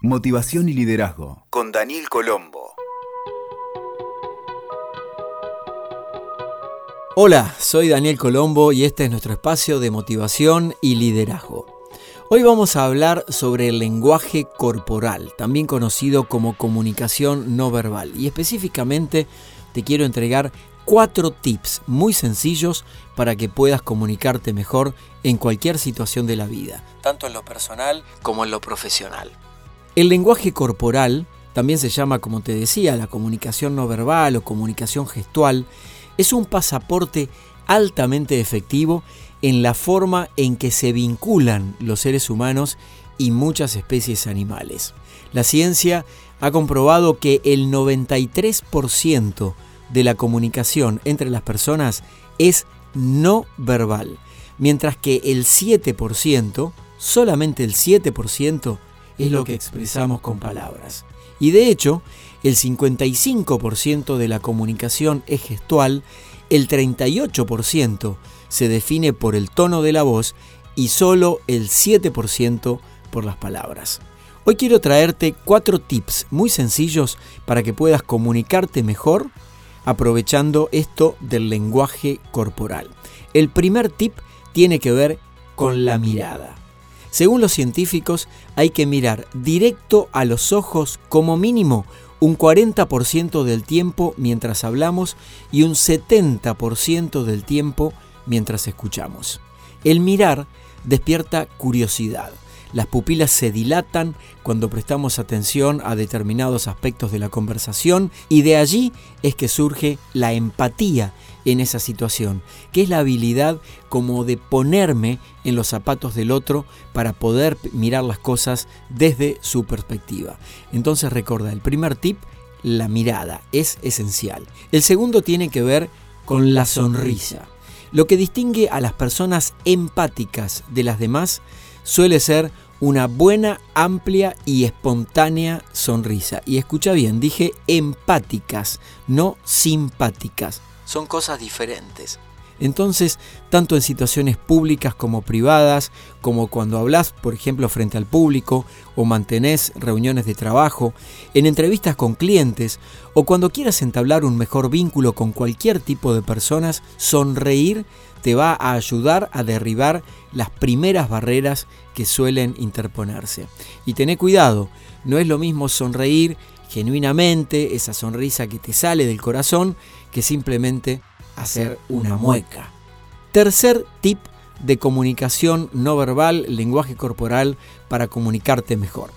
Motivación y liderazgo con Daniel Colombo. Hola, soy Daniel Colombo y este es nuestro espacio de motivación y liderazgo. Hoy vamos a hablar sobre el lenguaje corporal, también conocido como comunicación no verbal, y específicamente te quiero entregar cuatro tips muy sencillos para que puedas comunicarte mejor en cualquier situación de la vida, tanto en lo personal como en lo profesional. El lenguaje corporal, también se llama, como te decía, la comunicación no verbal o comunicación gestual, es un pasaporte altamente efectivo en la forma en que se vinculan los seres humanos y muchas especies animales. La ciencia ha comprobado que el 93% de la comunicación entre las personas es no verbal, mientras que el 7%, solamente el 7%, es lo que expresamos con palabras. Y de hecho, el 55% de la comunicación es gestual, el 38% se define por el tono de la voz y solo el 7% por las palabras. Hoy quiero traerte cuatro tips muy sencillos para que puedas comunicarte mejor aprovechando esto del lenguaje corporal. El primer tip tiene que ver con la mirada. Según los científicos, hay que mirar directo a los ojos como mínimo un 40% del tiempo mientras hablamos y un 70% del tiempo mientras escuchamos. El mirar despierta curiosidad. Las pupilas se dilatan cuando prestamos atención a determinados aspectos de la conversación y de allí es que surge la empatía en esa situación, que es la habilidad como de ponerme en los zapatos del otro para poder mirar las cosas desde su perspectiva. Entonces recuerda, el primer tip, la mirada, es esencial. El segundo tiene que ver con la sonrisa. Lo que distingue a las personas empáticas de las demás suele ser una buena, amplia y espontánea sonrisa. Y escucha bien, dije empáticas, no simpáticas. Son cosas diferentes. Entonces, tanto en situaciones públicas como privadas, como cuando hablas, por ejemplo, frente al público, o mantenés reuniones de trabajo, en entrevistas con clientes, o cuando quieras entablar un mejor vínculo con cualquier tipo de personas, sonreír te va a ayudar a derribar las primeras barreras que suelen interponerse. Y tené cuidado, no es lo mismo sonreír genuinamente, esa sonrisa que te sale del corazón, que simplemente hacer una mueca. Tercer tip de comunicación no verbal, lenguaje corporal para comunicarte mejor.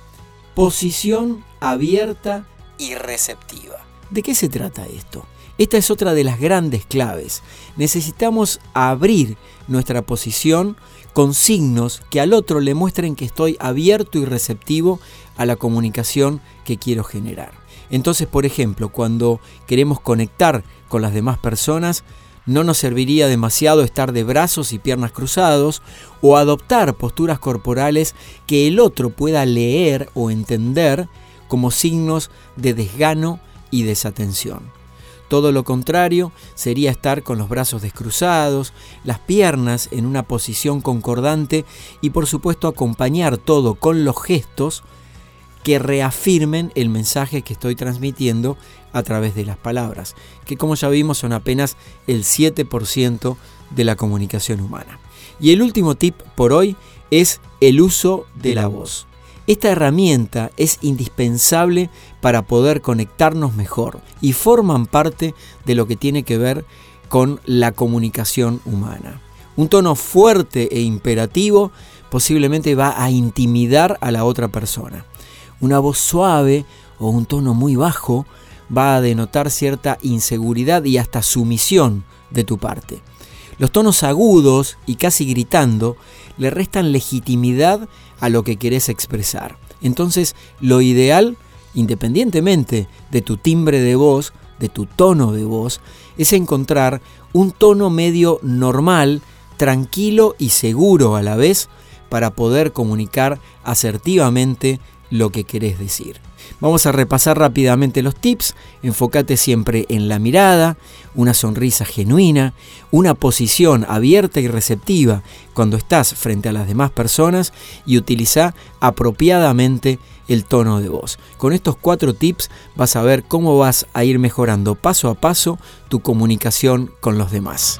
Posición abierta y receptiva. ¿De qué se trata esto? Esta es otra de las grandes claves. Necesitamos abrir nuestra posición con signos que al otro le muestren que estoy abierto y receptivo a la comunicación que quiero generar. Entonces, por ejemplo, cuando queremos conectar con las demás personas, no nos serviría demasiado estar de brazos y piernas cruzados o adoptar posturas corporales que el otro pueda leer o entender como signos de desgano y desatención. Todo lo contrario sería estar con los brazos descruzados, las piernas en una posición concordante y por supuesto acompañar todo con los gestos que reafirmen el mensaje que estoy transmitiendo a través de las palabras, que como ya vimos son apenas el 7% de la comunicación humana. Y el último tip por hoy es el uso de la voz. Esta herramienta es indispensable para poder conectarnos mejor y forman parte de lo que tiene que ver con la comunicación humana. Un tono fuerte e imperativo posiblemente va a intimidar a la otra persona. Una voz suave o un tono muy bajo va a denotar cierta inseguridad y hasta sumisión de tu parte. Los tonos agudos y casi gritando le restan legitimidad a lo que querés expresar. Entonces, lo ideal, independientemente de tu timbre de voz, de tu tono de voz, es encontrar un tono medio normal, tranquilo y seguro a la vez para poder comunicar asertivamente lo que querés decir. Vamos a repasar rápidamente los tips. Enfócate siempre en la mirada, una sonrisa genuina, una posición abierta y receptiva cuando estás frente a las demás personas y utiliza apropiadamente el tono de voz. Con estos cuatro tips vas a ver cómo vas a ir mejorando paso a paso tu comunicación con los demás.